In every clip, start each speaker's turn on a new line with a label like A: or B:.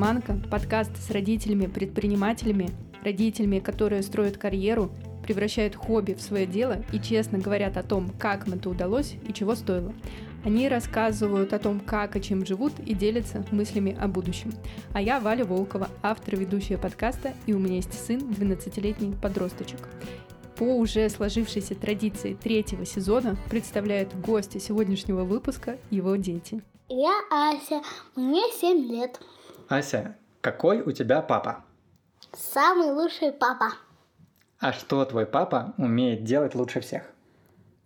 A: «Манка» — подкаст с родителями-предпринимателями, родителями, которые строят карьеру, превращают хобби в свое дело и честно говорят о том, как им это удалось и чего стоило. Они рассказывают о том, как и чем живут, и делятся мыслями о будущем. А я Валя Волкова, автор и ведущая подкаста, и у меня есть сын, 12-летний подросточек. По уже сложившейся традиции третьего сезона представляют гости сегодняшнего выпуска его дети.
B: Я Ася, мне 7 лет.
C: Ася, какой у тебя папа?
B: Самый лучший папа.
C: А что твой папа умеет делать лучше всех?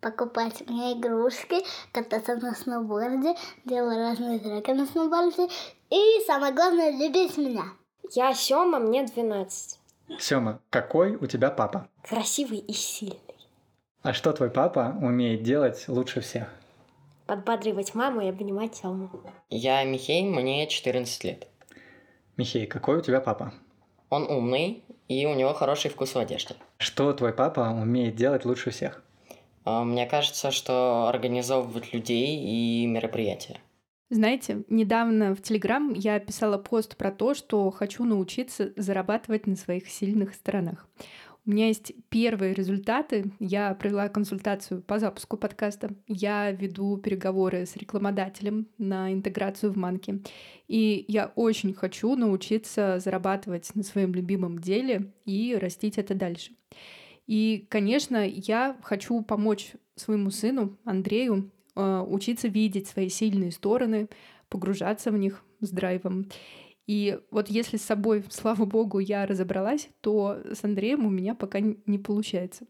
B: Покупать мне игрушки, кататься на сноуборде, делать разные треки на сноуборде и, самое главное, любить меня.
D: Я Сёма, мне 12.
C: Сёма, какой у тебя папа?
D: Красивый и сильный.
C: А что твой папа умеет делать лучше всех?
D: Подбадривать маму и обнимать Сёму.
E: Я Михей, мне 14 лет.
C: Михей, какой у тебя папа?
E: Он умный, и у него хороший вкус в одежде.
C: Что твой папа умеет делать лучше всех?
E: А, Мне кажется, что организовывать людей и мероприятия.
A: Знаете, недавно в Телеграм я писала пост про то, что хочу научиться зарабатывать на своих сильных сторонах. У меня есть первые результаты. Я провела консультацию по запуску подкаста. Я веду переговоры с рекламодателем на интеграцию в Манке. И я очень хочу научиться зарабатывать на своем любимом деле и растить это дальше. И, конечно, я хочу помочь своему сыну Андрею э, учиться видеть свои сильные стороны, погружаться в них с драйвом. И вот если с собой, слава богу, я разобралась, то с Андреем у меня пока не получается.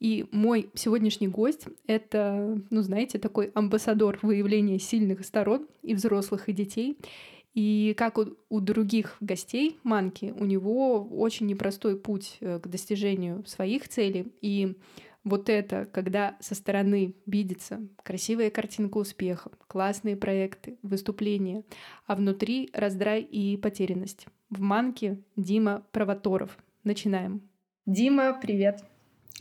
A: И мой сегодняшний гость — это, ну, знаете, такой амбассадор выявления сильных сторон и взрослых, и детей. И как у, у других гостей Манки, у него очень непростой путь э, к достижению своих целей. И вот это, когда со стороны видится красивая картинка успеха, классные проекты, выступления, а внутри раздрай и потерянность. В Манке Дима Провоторов. Начинаем. Дима, привет.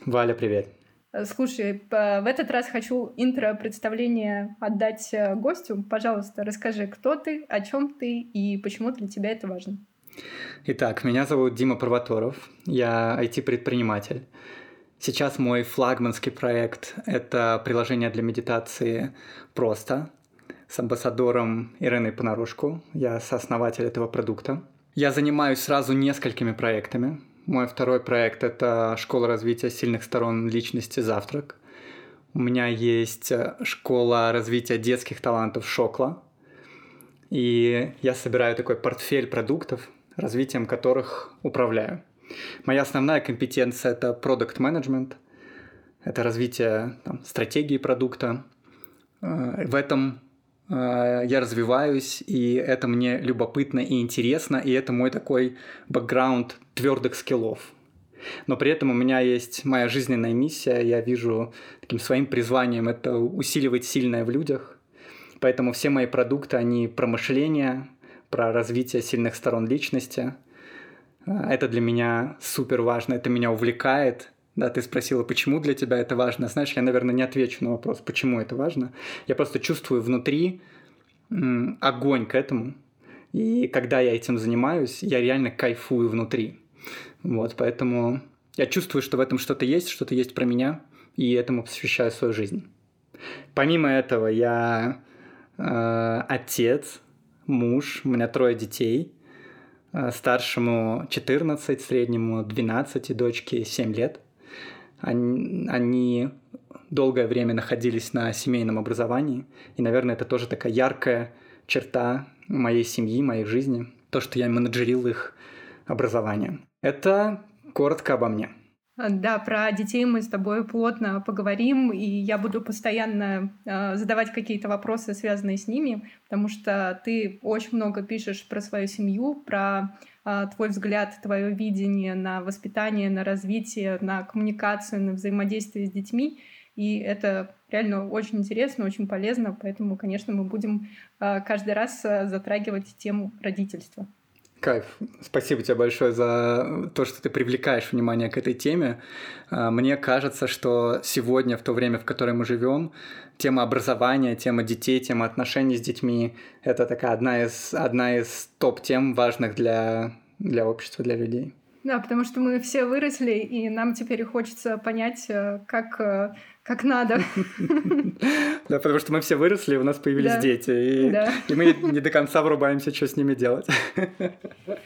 C: Валя, привет.
A: Э, Слушай, в этот раз хочу интро-представление отдать э, гостю. Пожалуйста, расскажи, кто ты, о чем ты и почему для тебя это важно.
C: Итак, меня зовут Дима Провоторов. Я IT-предприниматель. Сейчас мой флагманский проект — это приложение для медитации «Просто» с амбассадором Ириной Понарошку. Я сооснователь этого продукта. Я занимаюсь сразу несколькими проектами. Мой второй проект — это школа развития сильных сторон личности «Завтрак». У меня есть школа развития детских талантов «Шокла». И я собираю такой портфель продуктов, развитием которых управляю. Моя основная компетенция – это продукт менеджмент это развитие там, стратегии продукта. Э, В этом э, я развиваюсь, и это мне любопытно и интересно, и это мой такой бэкграунд твердых скиллов. Но при этом у меня есть моя жизненная миссия, я вижу таким своим призванием это усиливать сильное в людях. Поэтому все мои продукты, они про мышление, про развитие сильных сторон личности. Э, Это для меня супер важно, это меня увлекает. Да, ты спросила, почему для тебя это важно. Знаешь, я, наверное, не отвечу на вопрос, почему это важно. Я просто чувствую внутри огонь к этому. И когда я этим занимаюсь, я реально кайфую внутри. Вот, поэтому я чувствую, что в этом что-то есть, что-то есть про меня, и этому посвящаю свою жизнь. Помимо этого, я э, отец, муж, у меня трое детей. Э, Старшему 14, среднему 12, и дочке 7 лет. Они, они долгое время находились на семейном образовании, и, наверное, это тоже такая яркая черта моей семьи, моей жизни, то, что я менеджерил их образование. Это коротко обо мне.
A: Да, про детей мы с тобой плотно поговорим, и я буду постоянно э, задавать какие-то вопросы, связанные с ними, потому что ты очень много пишешь про свою семью, про э, твой взгляд, твое видение на воспитание, на развитие, на коммуникацию, на взаимодействие с детьми. И это реально очень интересно, очень полезно, поэтому, конечно, мы будем э, каждый раз затрагивать тему родительства.
C: Кайф. Спасибо тебе большое за то, что ты привлекаешь внимание к этой теме. А, мне кажется, что сегодня, в то время, в которое мы живем, тема образования, тема детей, тема отношений с детьми — это такая одна из, одна из топ-тем важных для, для общества, для людей.
A: Да, потому что мы все выросли, и нам теперь хочется понять, э, как, э, как надо.
C: Да, потому что мы все выросли, у нас появились дети, и мы не до конца врубаемся, что с ними делать.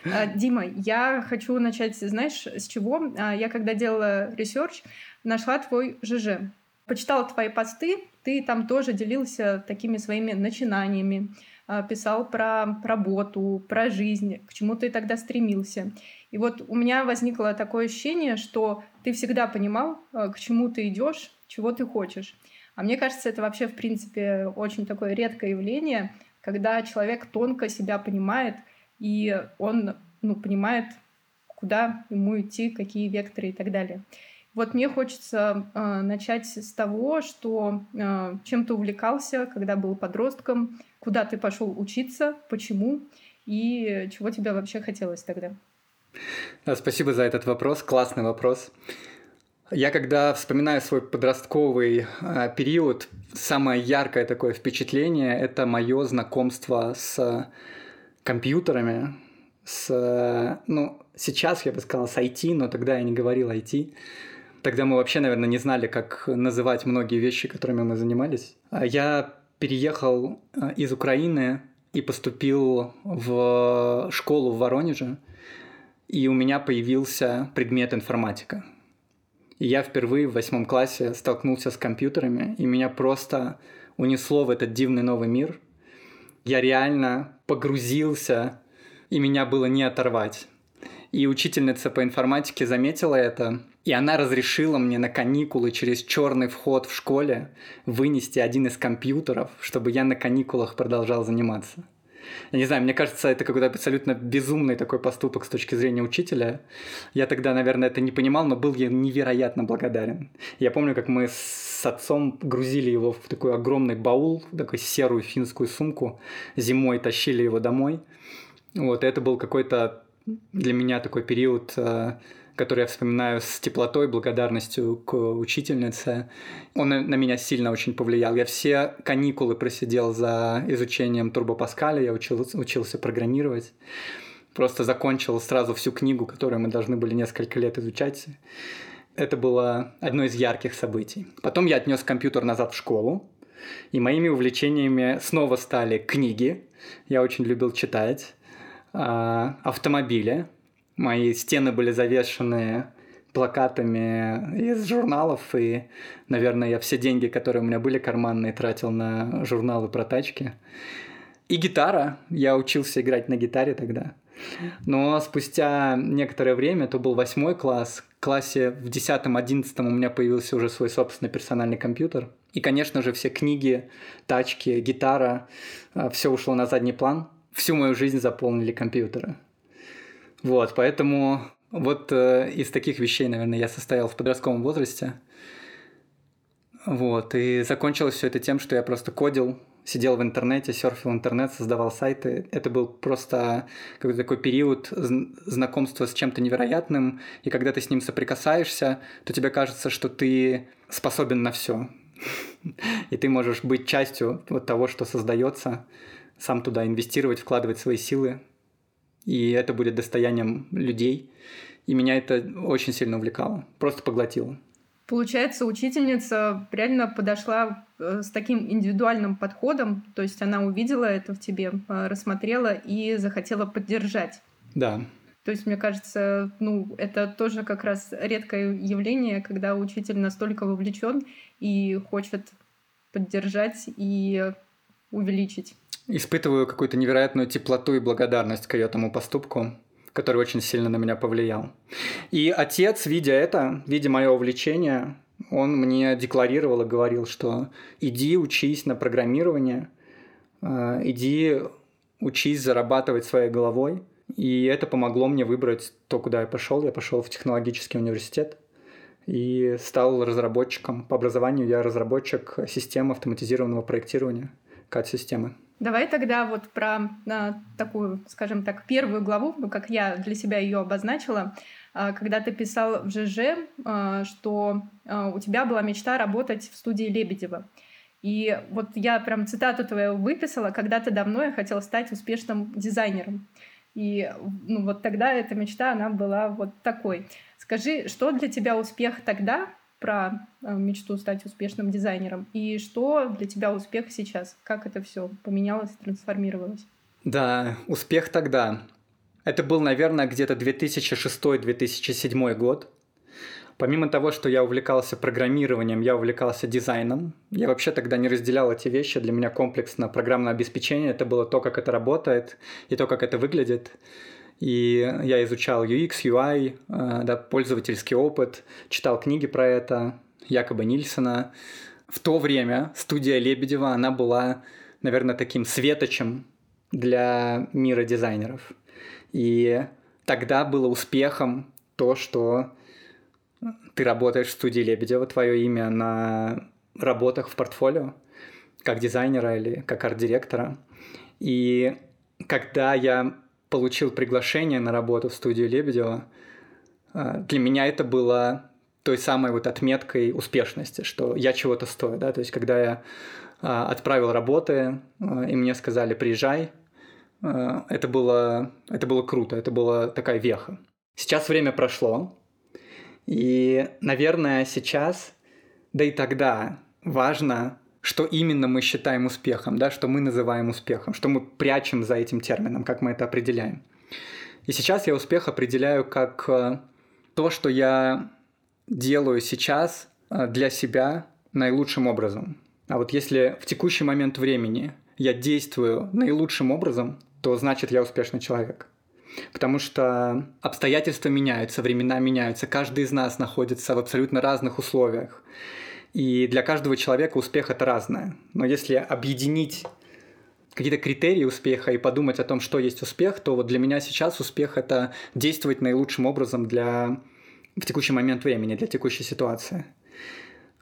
A: А, Дима, я хочу начать, знаешь, с чего? А, я когда делала research, нашла твой ЖЖ. Почитала твои посты, ты там тоже делился такими своими начинаниями, а, писал про работу, про жизнь, к чему ты тогда стремился. И вот у меня возникло такое ощущение, что ты всегда понимал, к чему ты идешь, чего ты хочешь. А мне кажется, это вообще, в принципе, очень такое редкое явление, когда человек тонко себя понимает, и он ну, понимает, куда ему идти, какие векторы и так далее. Вот мне хочется э, начать с того, что э, чем ты увлекался, когда был подростком, куда ты пошел учиться, почему и чего тебе вообще хотелось тогда.
C: Да, спасибо за этот вопрос, классный вопрос. Я когда вспоминаю свой подростковый э, период, самое яркое такое впечатление – это мое знакомство с компьютерами, с, ну, сейчас я бы сказал с IT, но тогда я не говорил IT. Тогда мы вообще, наверное, не знали, как называть многие вещи, которыми мы занимались. А я переехал э, из Украины и поступил в школу в Воронеже – и у меня появился предмет информатика. И я впервые в восьмом классе столкнулся с компьютерами, и меня просто унесло в этот дивный новый мир. Я реально погрузился, и меня было не оторвать. И учительница по информатике заметила это, и она разрешила мне на каникулы через черный вход в школе вынести один из компьютеров, чтобы я на каникулах продолжал заниматься. Я не знаю, мне кажется, это какой-то абсолютно безумный такой поступок с точки зрения учителя. Я тогда, наверное, это не понимал, но был я невероятно благодарен. Я помню, как мы с отцом грузили его в такой огромный баул, такую серую финскую сумку, зимой тащили его домой. Вот, это был какой-то для меня такой период э, который я вспоминаю с теплотой, благодарностью к учительнице. Он на меня сильно очень повлиял. Я все каникулы просидел за изучением Турбо Паскаля, я учил, учился программировать. Просто закончил сразу всю книгу, которую мы должны были несколько лет изучать. Это было одно из ярких событий. Потом я отнес компьютер назад в школу, и моими увлечениями снова стали книги. Я очень любил читать, а, автомобили, Мои стены были завешены плакатами из журналов, и, наверное, я все деньги, которые у меня были карманные, тратил на журналы про тачки. И гитара. Я учился играть на гитаре тогда. Но спустя некоторое время, это был восьмой класс, в классе в десятом-одиннадцатом у меня появился уже свой собственный персональный компьютер. И, конечно же, все книги, тачки, гитара, а, все ушло на задний план. Всю мою жизнь заполнили компьютеры. Вот, поэтому вот э, из таких вещей, наверное, я состоял в подростковом возрасте. Вот, и закончилось все это тем, что я просто кодил, сидел в интернете, серфил интернет, создавал сайты. Это был просто какой-то такой период знакомства с чем-то невероятным, и когда ты с ним соприкасаешься, то тебе кажется, что ты способен на все. И ты можешь быть частью вот того, что создается, сам туда инвестировать, вкладывать свои силы и это будет достоянием людей. И меня это очень сильно увлекало, просто поглотило.
A: Получается, учительница реально подошла э, с таким индивидуальным подходом, то есть она увидела это в тебе, э, рассмотрела и захотела поддержать.
C: Да.
A: То есть, мне кажется, ну, это тоже как раз редкое явление, когда учитель настолько вовлечен и хочет поддержать и увеличить
C: Испытываю какую-то невероятную теплоту и благодарность к ее тому поступку, который очень сильно на меня повлиял. И отец, видя это, видя мое увлечение, он мне декларировал и говорил, что иди учись на программирование, э, иди учись зарабатывать своей головой. И это помогло мне выбрать то, куда я пошел. Я пошел в технологический университет и стал разработчиком. По образованию я разработчик системы автоматизированного проектирования CAD-системы.
A: Давай тогда вот про а, такую, скажем так, первую главу, ну, как я для себя ее обозначила, а, когда ты писал в ЖЖ, а, что у тебя была мечта работать в студии Лебедева. И вот я прям цитату твою выписала, когда-то давно я хотела стать успешным дизайнером. И ну, вот тогда эта мечта, она была вот такой. Скажи, что для тебя успех тогда, про э, мечту стать успешным дизайнером, и что для тебя успех сейчас? Как это все поменялось, трансформировалось?
C: Да, успех тогда. Это был, наверное, где-то 2006-2007 год. Помимо того, что я увлекался программированием, я увлекался дизайном. Я вообще тогда не разделял эти вещи. Для меня комплексно программное обеспечение – это было то, как это работает и то, как это выглядит. И я изучал UX, UI, э, да, пользовательский опыт, читал книги про это, якобы Нильсона. В то время студия Лебедева, она была, наверное, таким светочем для мира дизайнеров. И тогда было успехом то, что ты работаешь в студии Лебедева, твое имя на работах в портфолио, как дизайнера или как арт-директора. И когда я получил приглашение на работу в студию Лебедева, э, для меня это было той самой вот отметкой успешности, что я чего-то стою, да, то есть когда я э, отправил работы, э, и мне сказали «приезжай», это было, это было круто, это была такая веха. Сейчас время прошло, и, наверное, сейчас, да и тогда важно, что именно мы считаем успехом, да, что мы называем успехом, что мы прячем за этим термином, как мы это определяем. И сейчас я успех определяю как э, то, что я делаю сейчас э, для себя наилучшим образом. А вот если в текущий момент времени я действую наилучшим образом, то значит я успешный человек. Потому что обстоятельства меняются, времена меняются, каждый из нас находится в абсолютно разных условиях. И для каждого человека успех это разное. Но если объединить какие-то критерии успеха и подумать о том, что есть успех, то вот для меня сейчас успех это действовать наилучшим образом для в текущий момент времени, для текущей ситуации.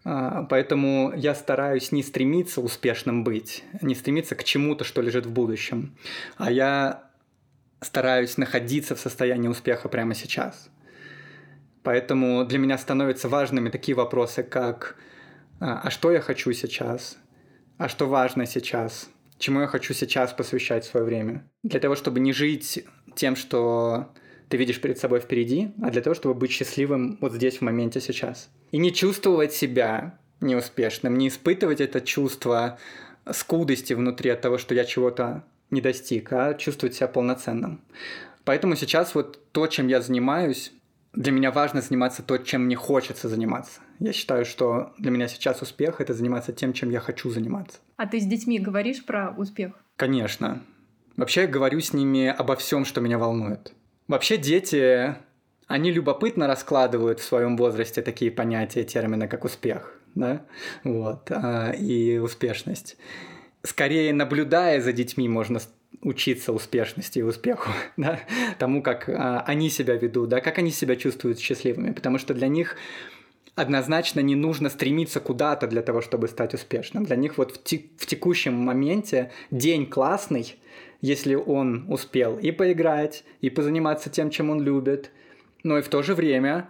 C: А, поэтому я стараюсь не стремиться успешным быть, не стремиться к чему-то, что лежит в будущем, а я стараюсь находиться в состоянии успеха прямо сейчас. Поэтому для меня становятся важными такие вопросы, как «А, а что я хочу сейчас? А что важно сейчас? Чему я хочу сейчас посвящать свое время? Для того, чтобы не жить тем, что ты видишь перед собой впереди, а для того, чтобы быть счастливым вот здесь, в моменте сейчас. И не чувствовать себя неуспешным, не испытывать это чувство скудости внутри от того, что я чего-то не достиг, а чувствовать себя полноценным. Поэтому сейчас вот то, чем я занимаюсь, для меня важно заниматься то, чем мне хочется заниматься. Я считаю, что для меня сейчас успех — это заниматься тем, чем я хочу заниматься.
A: А ты с детьми говоришь про успех?
C: Конечно. Вообще я говорю с ними обо всем, что меня волнует. Вообще дети, они любопытно раскладывают в своем возрасте такие понятия, термины, как успех, да, вот, а, и успешность скорее наблюдая за детьми, можно учиться успешности и успеху, да, тому, как а, они себя ведут, да, как они себя чувствуют счастливыми, потому что для них однозначно не нужно стремиться куда-то для того, чтобы стать успешным. Для них вот в, те, в текущем моменте день классный, если он успел и поиграть, и позаниматься тем, чем он любит, но и в то же время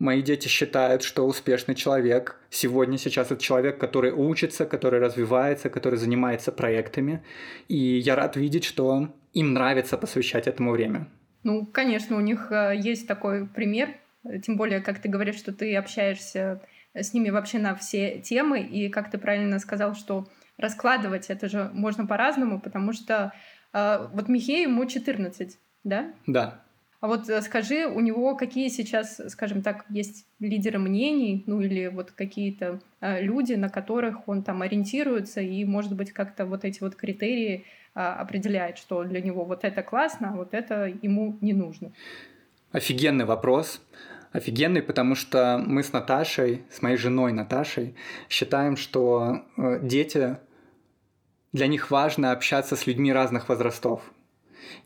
C: Мои дети считают, что успешный человек сегодня, сейчас это человек, который учится, который развивается, который занимается проектами. И я рад видеть, что им нравится посвящать этому время.
A: Ну, конечно, у них э, есть такой пример. Тем более, как ты говоришь, что ты общаешься с ними вообще на все темы. И как ты правильно сказал, что раскладывать это же можно по-разному, потому что э, вот Михею ему 14, да?
C: Да.
A: А вот э, скажи, у него какие сейчас, скажем так, есть лидеры мнений, ну или вот какие-то э, люди, на которых он там ориентируется и, может быть, как-то вот эти вот критерии э, определяет, что для него вот это классно, а вот это ему не нужно?
C: Офигенный вопрос. Офигенный, потому что мы с Наташей, с моей женой Наташей, считаем, что э, дети, для них важно общаться с людьми разных возрастов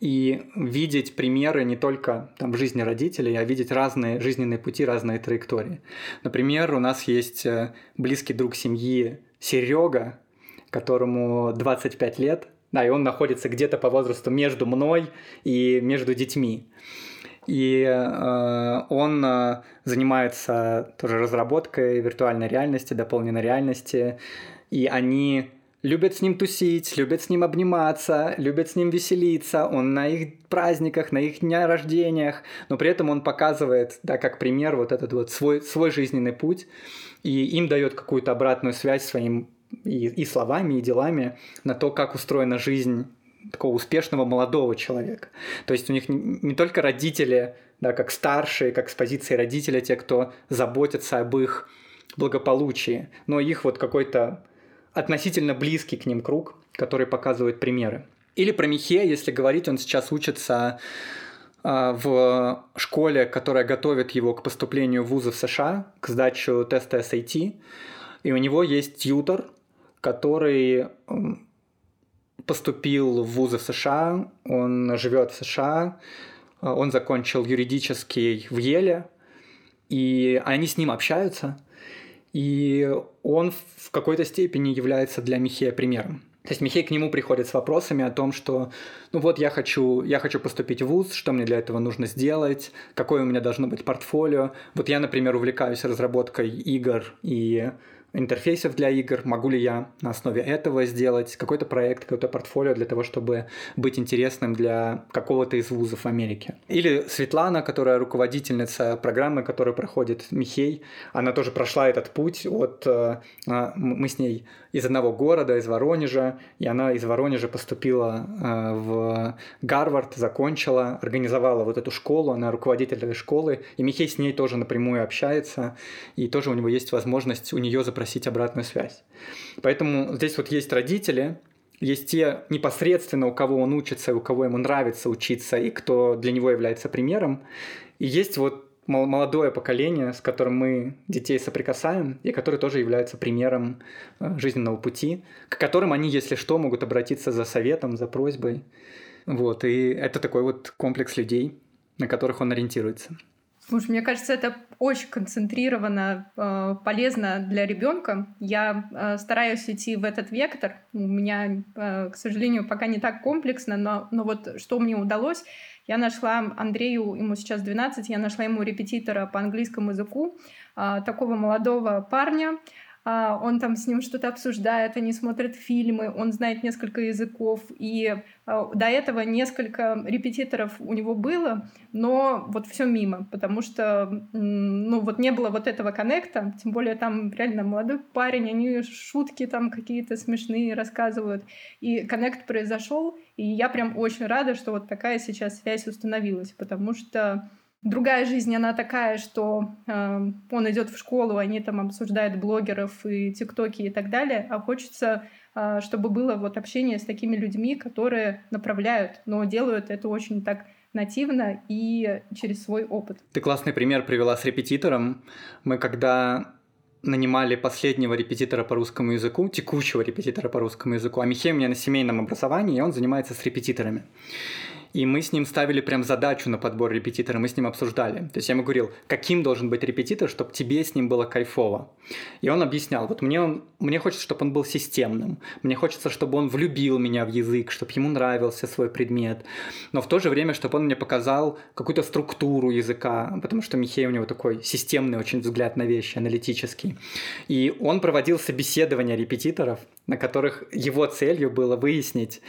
C: и видеть примеры не только там, в жизни родителей, а видеть разные жизненные пути, разные траектории. Например, у нас есть э, близкий друг семьи Серега, которому 25 лет, Да, и он находится где-то по возрасту между мной и между детьми. И э, он э, занимается тоже разработкой виртуальной реальности, дополненной реальности. И они любят с ним тусить, любят с ним обниматься, любят с ним веселиться. Он на их праздниках, на их дня рождениях, но при этом он показывает, да, как пример вот этот вот свой, свой жизненный путь, и им дает какую-то обратную связь своим и, и словами, и делами на то, как устроена жизнь такого успешного молодого человека. То есть у них не, не только родители, да, как старшие, как с позиции родителя, те, кто заботятся об их благополучии, но их вот какой-то относительно близкий к ним круг, который показывает примеры. Или про Михея, если говорить, он сейчас учится э, в школе, которая готовит его к поступлению в вузы в США, к сдаче теста SAT. И у него есть тьютор, который поступил в вузы в США, он живет в США, он закончил юридический в Еле, и они с ним общаются, и он в какой-то степени является для Михея примером. То есть Михей к нему приходит с вопросами о том, что ну вот я хочу, я хочу поступить в ВУЗ, что мне для этого нужно сделать, какое у меня должно быть портфолио. Вот я, например, увлекаюсь разработкой игр и интерфейсов для игр, могу ли я на основе этого сделать какой-то проект, какое-то портфолио для того, чтобы быть интересным для какого-то из вузов Америки. Или Светлана, которая руководительница программы, которую проходит Михей, она тоже прошла этот путь от... Э, а, мы с ней из одного города, из Воронежа, и она из Воронежа поступила э, в Гарвард, закончила, организовала вот эту школу, она руководитель этой школы, и Михей с ней тоже напрямую общается, и тоже у него есть возможность у нее запросить обратную связь. Поэтому здесь вот есть родители, есть те непосредственно, у кого он учится, у кого ему нравится учиться, и кто для него является примером. И есть вот молодое поколение, с которым мы детей соприкасаем, и которые тоже являются примером э, жизненного пути, к которым они, если что, могут обратиться за советом, за просьбой. Вот, и это такой вот комплекс людей, на которых он ориентируется.
A: Слушай, мне кажется, это очень концентрированно э, полезно для ребенка. Я э, стараюсь идти в этот вектор. У меня, к сожалению, пока не так комплексно, но, но вот что мне удалось, я нашла Андрею, ему сейчас 12, я нашла ему репетитора по английскому языку, а, такого молодого парня, он там с ним что-то обсуждает, они смотрят фильмы, он знает несколько языков, и а, до этого несколько репетиторов у него было, но вот все мимо, потому что, ну, вот не было вот этого коннекта, тем более там реально молодой парень, они шутки там какие-то смешные рассказывают, и коннект произошел, и я прям очень рада, что вот такая сейчас связь установилась, потому что Другая жизнь, она такая, что э, он идет в школу, они там обсуждают блогеров и тиктоки и так далее, а хочется, э, чтобы было вот общение с такими людьми, которые направляют, но делают это очень так нативно и через свой опыт.
C: Ты классный пример привела с репетитором. Мы когда нанимали последнего репетитора по русскому языку, текущего репетитора по русскому языку, а Михей у меня на семейном образовании, и он занимается с репетиторами. И мы с ним ставили прям задачу на подбор репетитора, мы с ним обсуждали. То есть я ему говорил, каким должен быть репетитор, чтобы тебе с ним было кайфово. И он объяснял, вот мне, он, мне хочется, чтобы он был системным, мне хочется, чтобы он влюбил меня в язык, чтобы ему нравился свой предмет, но в то же время, чтобы он мне показал какую-то структуру языка, потому что Михей у него такой системный очень взгляд на вещи, аналитический. И он проводил собеседования репетиторов, на которых его целью было выяснить,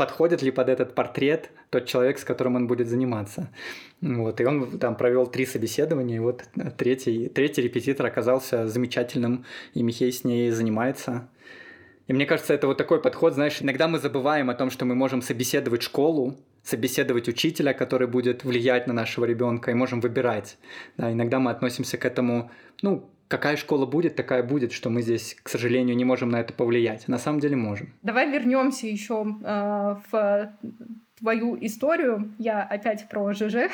C: подходит ли под этот портрет тот человек, с которым он будет заниматься. Вот, и он там провел три собеседования, и вот третий, третий репетитор оказался замечательным, и Михей с ней занимается. И мне кажется, это вот такой подход, знаешь, иногда мы забываем о том, что мы можем собеседовать школу, собеседовать учителя, который будет влиять на нашего ребенка, и можем выбирать. Да, иногда мы относимся к этому, ну, какая школа будет, такая будет, что мы здесь, к сожалению, не можем на это повлиять. На самом деле можем.
A: Давай вернемся еще э, в твою историю. Я опять про ЖЖ.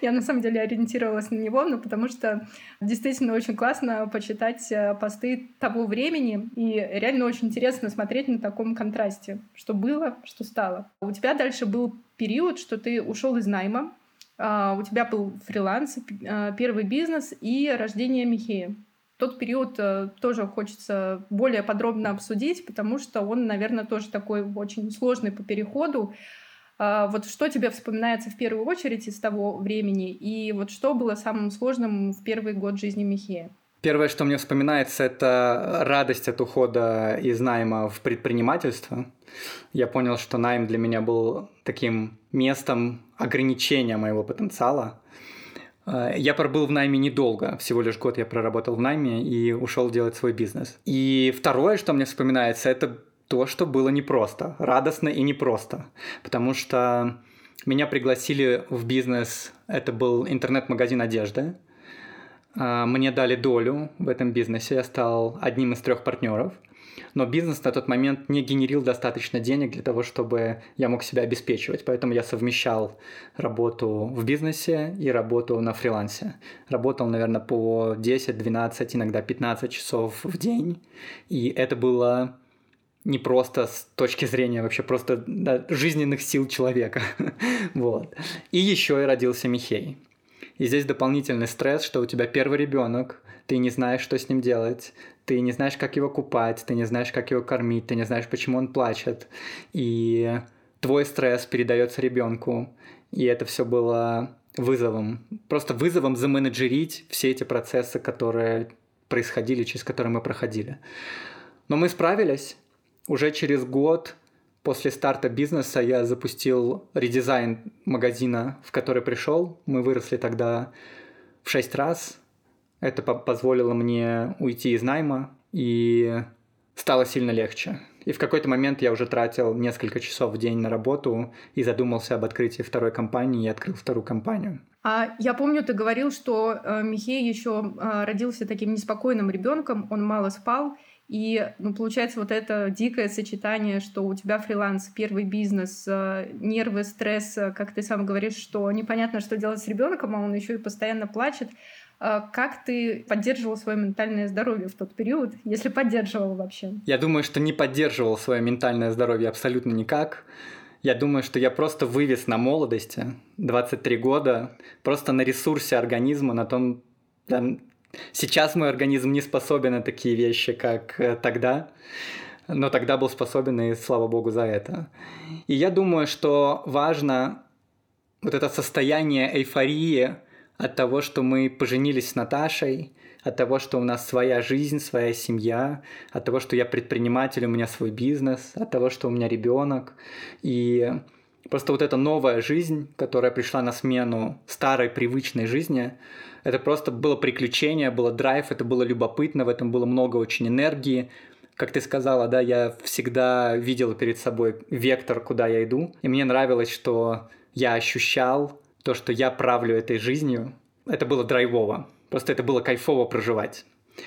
A: Я на самом деле ориентировалась на него, но потому что действительно очень классно почитать э, посты того времени, и реально очень интересно смотреть на таком контрасте, что было, что стало. У тебя дальше был период, что ты ушел из найма, у тебя был фриланс, а, первый бизнес и рождение Михея. Тот период э, тоже хочется более подробно обсудить, потому что он, наверное, тоже такой очень сложный по переходу. А, вот что тебе вспоминается в первую очередь из того времени, и вот что было самым сложным в первый год жизни Михея?
C: Первое, что мне вспоминается, это радость от ухода из найма в предпринимательство. Я понял, что найм для меня был таким местом ограничения моего потенциала. Э, я пробыл в найме недолго, всего лишь год я проработал в найме и ушел делать свой бизнес. И второе, что мне вспоминается, это то, что было непросто, радостно и непросто, потому что меня пригласили в бизнес, это был интернет-магазин одежды, мне дали долю в этом бизнесе, я стал одним из трех партнеров – но бизнес на тот момент не генерил достаточно денег для того, чтобы я мог себя обеспечивать. Поэтому я совмещал работу в бизнесе и работу на фрилансе. Работал, наверное, по 10, 12, иногда 15 часов в день. И это было не просто с точки зрения вообще просто да, жизненных сил человека. вот. И еще и родился Михей. И здесь дополнительный стресс, что у тебя первый ребенок, ты не знаешь, что с ним делать, ты не знаешь, как его купать, ты не знаешь, как его кормить, ты не знаешь, почему он плачет. И твой стресс передается ребенку. И это все было вызовом, просто вызовом заменеджерить все эти процессы, которые происходили, через которые мы проходили. Но мы справились. Уже через год после старта бизнеса я запустил редизайн магазина, в который пришел. Мы выросли тогда в шесть раз. Это позволило мне уйти из найма, и стало сильно легче. И в какой-то момент я уже тратил несколько часов в день на работу и задумался об открытии второй компании и открыл вторую компанию.
A: А я помню, ты говорил, что э, Михей еще э, родился таким неспокойным ребенком, он мало спал, и, ну, получается, вот это дикое сочетание, что у тебя фриланс, первый бизнес, э, нервы, стресс, э, как ты сам говоришь, что непонятно, что делать с ребенком, а он еще и постоянно плачет. А как ты поддерживал свое ментальное здоровье в тот период, если поддерживал вообще?
C: Я думаю, что не поддерживал свое ментальное здоровье абсолютно никак. Я думаю, что я просто вывез на молодости, 23 года, просто на ресурсе организма, на том... сейчас мой организм не способен на такие вещи, как э, тогда, но тогда был способен, и слава богу за это. И я думаю, что важно вот это состояние эйфории, от того, что мы поженились с Наташей, от того, что у нас своя жизнь, своя семья, от того, что я предприниматель, у меня свой бизнес, от того, что у меня ребенок. И просто вот эта новая жизнь, которая пришла на смену старой привычной жизни, это просто было приключение, было драйв, это было любопытно, в этом было много очень энергии. Как ты сказала, да, я всегда видел перед собой вектор, куда я иду. И мне нравилось, что я ощущал то, что я правлю этой жизнью, это было драйвово. Просто это было кайфово проживать.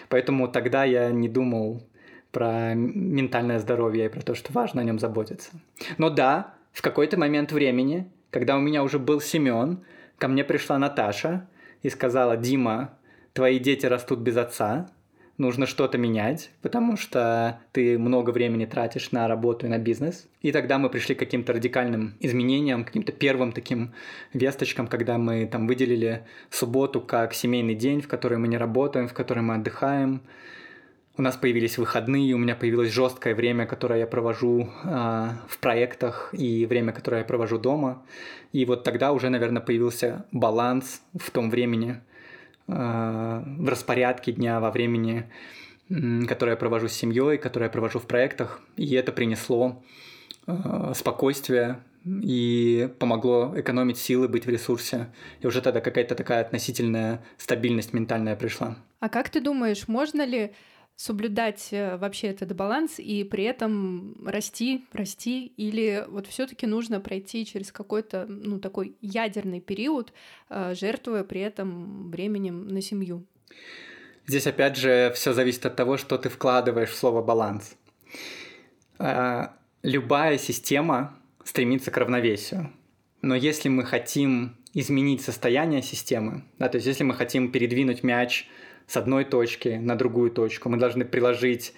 C: Поэтому тогда я не думал про ментальное здоровье и про то, что важно о нем заботиться. Но да, в какой-то момент времени, когда у меня уже был Семен, ко мне пришла Наташа и сказала, Дима, твои дети растут без отца, нужно что-то менять, потому что ты много времени тратишь на работу и на бизнес. И тогда мы пришли к каким-то радикальным изменениям, каким-то первым таким весточкам, когда мы там выделили субботу как семейный день, в который мы не работаем, в который мы отдыхаем. У нас появились выходные, у меня появилось жесткое время, которое я провожу э, в проектах, и время, которое я провожу дома. И вот тогда уже, наверное, появился баланс в том времени, Э, в распорядке дня, во времени, которое я провожу с семьей, которое я провожу в проектах. И это принесло э, спокойствие и помогло экономить силы, быть в ресурсе. И уже тогда какая-то такая относительная стабильность ментальная пришла.
A: А как ты думаешь, можно ли соблюдать э, вообще этот баланс и при этом расти, расти, или вот все-таки нужно пройти через какой-то, ну, такой ядерный период, э, жертвуя при этом временем на семью?
C: Здесь опять же все зависит от того, что ты вкладываешь в слово баланс. Э, любая система стремится к равновесию. Но если мы хотим изменить состояние системы, да, то есть если мы хотим передвинуть мяч с одной точки на другую точку. Мы должны приложить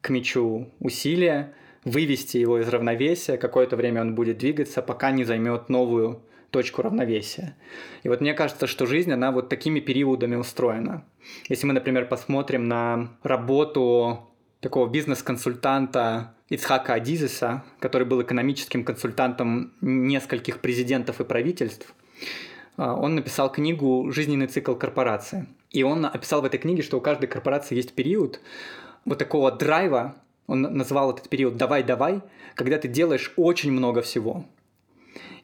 C: к мячу усилия, вывести его из равновесия, какое-то время он будет двигаться, пока не займет новую точку равновесия. И вот мне кажется, что жизнь, она вот такими периодами устроена. Если мы, например, посмотрим на работу такого бизнес-консультанта Ицхака Адизиса, который был экономическим консультантом нескольких президентов и правительств, он написал книгу «Жизненный цикл корпорации». И он описал в этой книге, что у каждой корпорации есть период вот такого драйва, он назвал этот период «давай-давай», когда ты делаешь очень много всего.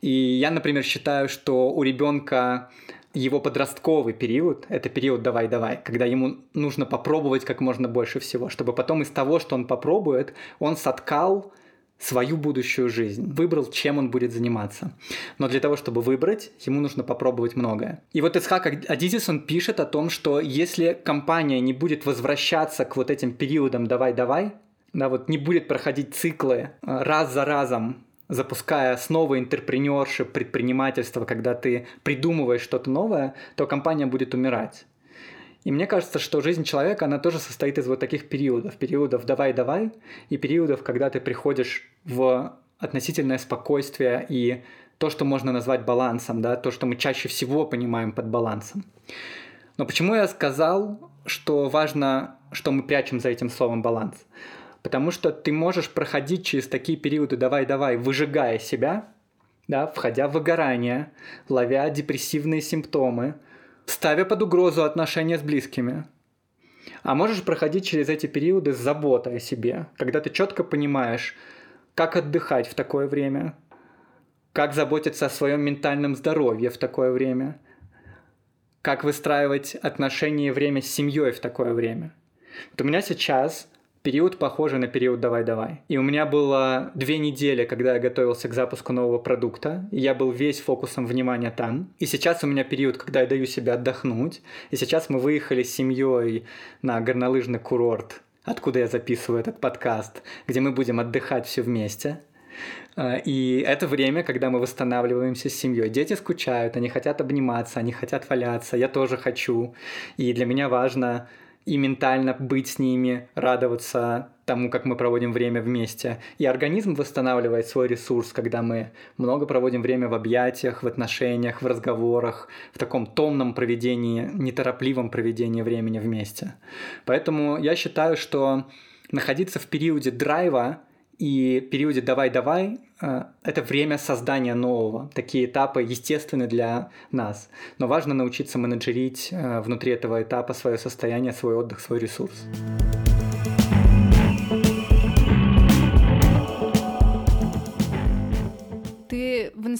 C: И я, например, считаю, что у ребенка его подростковый период – это период «давай-давай», когда ему нужно попробовать как можно больше всего, чтобы потом из того, что он попробует, он соткал свою будущую жизнь, выбрал, чем он будет заниматься. Но для того, чтобы выбрать, ему нужно попробовать многое. И вот Исхак Адизис, он пишет о том, что если компания не будет возвращаться к вот этим периодам «давай-давай», да, вот не будет проходить циклы э, раз за разом запуская снова интерпренершип, предпринимательство, когда ты придумываешь что-то новое, то компания будет умирать. И мне кажется, что жизнь человека, она тоже состоит из вот таких периодов. Периодов «давай-давай» и периодов, когда ты приходишь в относительное спокойствие и то, что можно назвать балансом, да, то, что мы чаще всего понимаем под балансом. Но почему я сказал, что важно, что мы прячем за этим словом баланс? Потому что ты можешь проходить через такие периоды «давай-давай», выжигая себя, да, входя в выгорание, ловя депрессивные симптомы, ставя под угрозу отношения с близкими. А можешь проходить через эти периоды с заботой о себе, когда ты четко понимаешь, как отдыхать в такое время, как заботиться о своем ментальном здоровье в такое время, как выстраивать отношения и время с семьей в такое время. Вот у меня сейчас период похожий на период «давай-давай». И у меня было две недели, когда я готовился к запуску нового продукта, и я был весь фокусом внимания там. И сейчас у меня период, когда я даю себе отдохнуть. И сейчас мы выехали с семьей на горнолыжный курорт, откуда я записываю этот подкаст, где мы будем отдыхать все вместе. А, и это время, когда мы восстанавливаемся с семьей. Дети скучают, они хотят обниматься, они хотят валяться, я тоже хочу. И для меня важно и ментально быть с ними, радоваться тому, как мы проводим время вместе. И организм восстанавливает свой ресурс, когда мы много проводим время в объятиях, в отношениях, в разговорах, в таком томном проведении, неторопливом проведении времени вместе. Поэтому я считаю, что находиться в периоде драйва и периоде «давай-давай» э, — это время создания нового. Такие этапы естественны для нас. Но важно научиться менеджерить э, внутри этого этапа свое состояние, свой отдых, свой ресурс.
A: в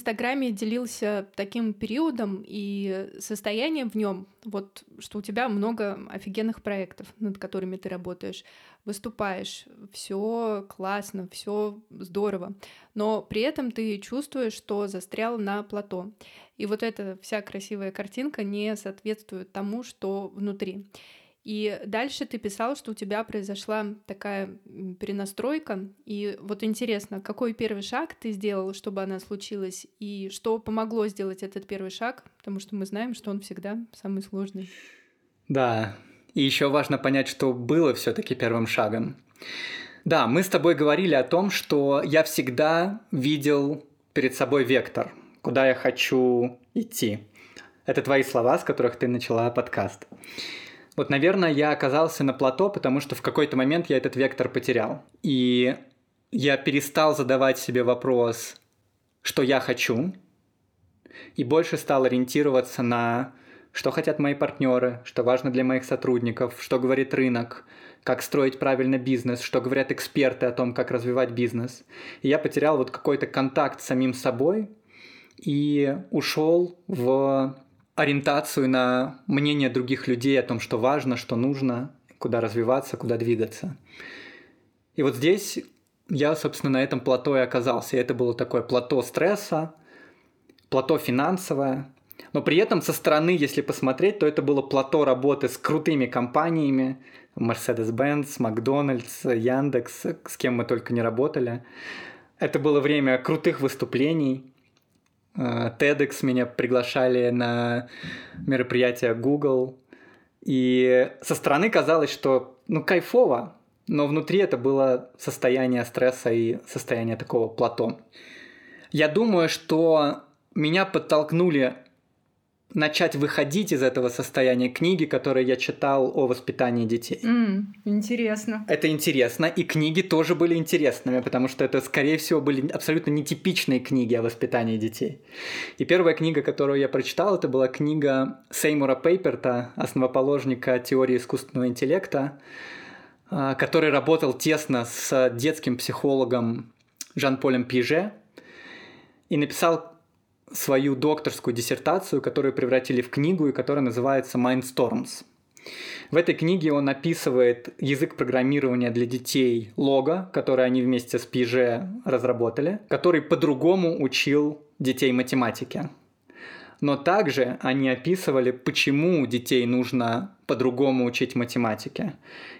A: Инстаграме делился таким периодом и состоянием в нем, вот что у тебя много офигенных проектов, над которыми ты работаешь, выступаешь, все классно, все здорово, но при этом ты чувствуешь, что застрял на плато. И вот эта вся красивая картинка не соответствует тому, что внутри. И дальше ты писал, что у тебя произошла такая перенастройка. И вот интересно, какой первый шаг ты сделал, чтобы она случилась, и что помогло сделать этот первый шаг, потому что мы знаем, что он всегда самый сложный.
C: Да, и еще важно понять, что было все-таки первым шагом. Да, мы с тобой говорили о том, что я всегда видел перед собой вектор, куда я хочу идти. Это твои слова, с которых ты начала подкаст. Вот, наверное, я оказался на плато, потому что в какой-то момент я этот вектор потерял. И я перестал задавать себе вопрос, что я хочу, и больше стал ориентироваться на что хотят мои партнеры, что важно для моих сотрудников, что говорит рынок, как строить правильно бизнес, что говорят эксперты о том, как развивать бизнес. И я потерял вот какой-то контакт с самим собой и ушел в ориентацию на мнение других людей о том, что важно, что нужно, куда развиваться, куда двигаться. И вот здесь я, собственно, на этом плато и оказался. И это было такое плато стресса, плато финансовое, но при этом со стороны, если посмотреть, то это было плато работы с крутыми компаниями, Mercedes-Benz, Макдональдс, Яндекс, с кем мы только не работали. Это было время крутых выступлений, TEDx меня приглашали на мероприятия Google. И со стороны казалось, что ну кайфово, но внутри это было состояние стресса и состояние такого плато. Я думаю, что меня подтолкнули начать выходить из этого состояния книги, которые я читал о воспитании детей.
A: М, интересно.
C: Это интересно, и книги тоже были интересными, потому что это, скорее всего, были абсолютно нетипичные книги о воспитании детей. И первая книга, которую я прочитал, это была книга Сеймура Пейперта, основоположника теории искусственного интеллекта, а, который работал тесно с детским психологом Жан-Полем Пиже и написал свою докторскую диссертацию, которую превратили в книгу и которая называется Mindstorms. В этой книге он описывает язык программирования для детей Лого, который они вместе с Пиже разработали, который по-другому учил детей математике но также они описывали, почему детей нужно по-другому учить математике.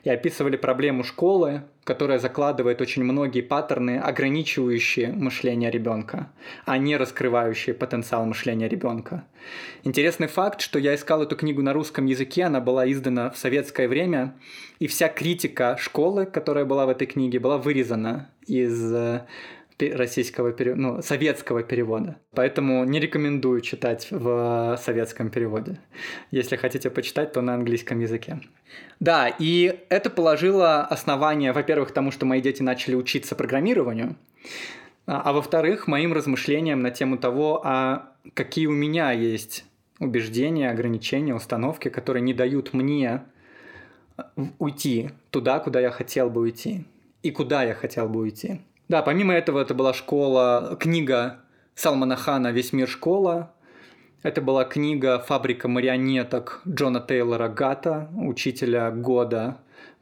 C: И описывали проблему школы, которая закладывает очень многие паттерны, ограничивающие мышление ребенка, а не раскрывающие потенциал мышления ребенка. Интересный факт, что я искал эту книгу на русском языке, она была издана в советское время, и вся критика школы, которая была в этой книге, была вырезана из э, российского перевода, ну, советского перевода. Поэтому не рекомендую читать в советском переводе. Если хотите почитать, то на английском языке. Да, и это положило основание, во-первых, тому, что мои дети начали учиться программированию, а, а во-вторых, моим размышлениям на тему того, а какие у меня есть убеждения, ограничения, установки, которые не дают мне уйти туда, куда я хотел бы уйти, и куда я хотел бы уйти. Да, помимо этого, это была школа, книга Салмана Хана «Весь мир школа». Это была книга «Фабрика марионеток» Джона Тейлора Гата, учителя года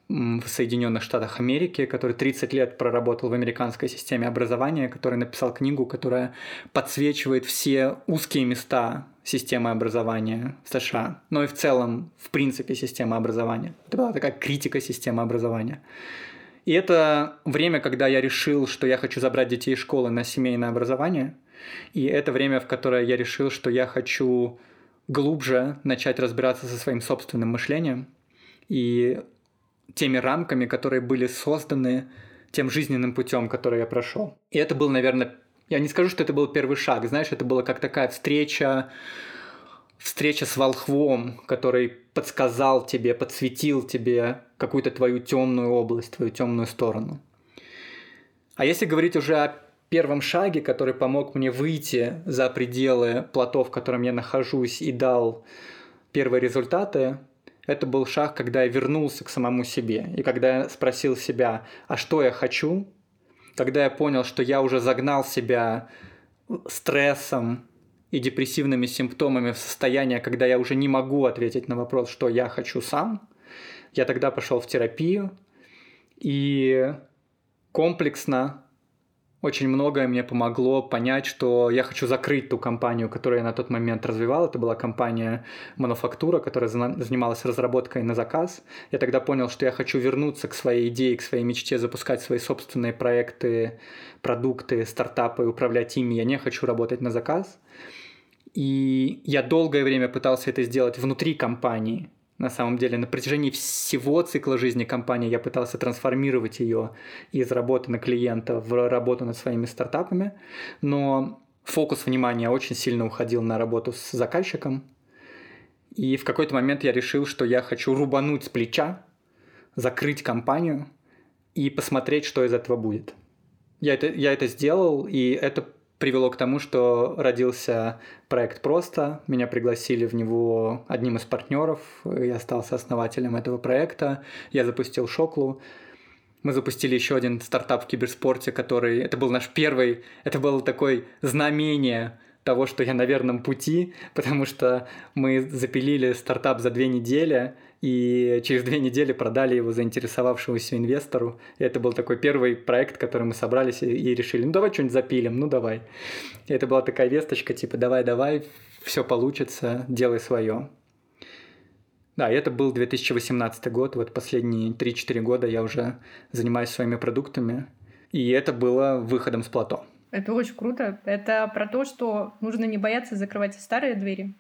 C: в Соединенных Штатах Америки, который 30 лет проработал в американской системе образования, который написал книгу, которая подсвечивает все узкие места системы образования США, но и в целом, в принципе, системы образования. Это была такая критика системы образования. И это время, когда я решил, что я хочу забрать детей из школы на семейное образование. И это время, в которое я решил, что я хочу глубже начать разбираться со своим собственным мышлением и теми рамками, которые были созданы тем жизненным путем, который я прошел. И это был, наверное, я не скажу, что это был первый шаг, знаешь, это была как такая встреча встреча с волхвом, который подсказал тебе, подсветил тебе какую-то твою темную область, твою темную сторону. А если говорить уже о первом шаге, который помог мне выйти за пределы плато, в котором я нахожусь, и дал первые результаты, это был шаг, когда я вернулся к самому себе. И когда я спросил себя, а что я хочу, когда я понял, что я уже загнал себя стрессом, и депрессивными симптомами в состояние, когда я уже не могу ответить на вопрос, что я хочу сам, я тогда пошел в терапию, и комплексно очень многое мне помогло понять, что я хочу закрыть ту компанию, которую я на тот момент развивал. Это была компания «Мануфактура», которая занималась разработкой на заказ. Я тогда понял, что я хочу вернуться к своей идее, к своей мечте, запускать свои собственные проекты, продукты, стартапы, управлять ими. Я не хочу работать на заказ. И я долгое время пытался это сделать внутри компании. На самом деле, на протяжении всего цикла жизни компании я пытался трансформировать ее из работы на клиента в работу над своими стартапами, но фокус внимания очень сильно уходил на работу с заказчиком. И в какой-то момент я решил, что я хочу рубануть с плеча, закрыть компанию и посмотреть, что из этого будет. Я это, я это сделал, и это привело к тому, что родился проект «Просто». Меня пригласили в него одним из партнеров. Я стал основателем этого проекта. Я запустил «Шоклу». Мы запустили еще один стартап в киберспорте, который... Это был наш первый... Это было такое знамение того, что я на верном пути, потому что мы запилили стартап за две недели, и через две недели продали его заинтересовавшемуся инвестору. И это был такой первый проект, который мы собрались и, решили, ну давай что-нибудь запилим, ну давай. И это была такая весточка, типа давай-давай, все получится, делай свое. Да, и это был 2018 год, вот последние 3-4 года я уже занимаюсь своими продуктами, и это было выходом с плато.
A: Это очень круто. Это про то, что нужно не бояться закрывать старые двери,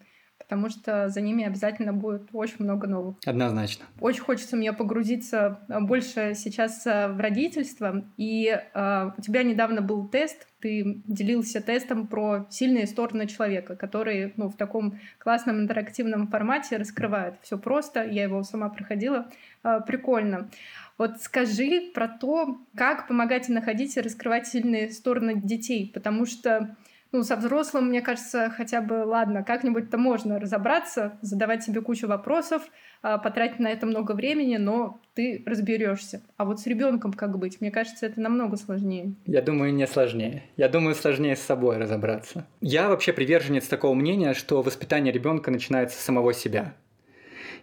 A: потому что за ними обязательно будет очень много новых.
C: Однозначно.
A: Очень хочется мне погрузиться э, больше сейчас э, в родительство. И э, у тебя недавно был тест, ты делился тестом про сильные стороны человека, которые ну, в таком классном интерактивном формате раскрывают. Все просто, я его сама проходила. Э, прикольно. Вот скажи про то, как помогать находить и раскрывать сильные стороны детей, потому что ну, со взрослым, мне кажется, хотя бы, ладно, как-нибудь-то можно разобраться, задавать себе кучу вопросов, а, потратить на это много времени, но ты разберешься. А вот с ребенком как быть? Мне кажется, это намного сложнее.
C: Я думаю, не сложнее. Я думаю, сложнее с собой разобраться. Я вообще приверженец такого мнения, что воспитание ребенка начинается с самого себя.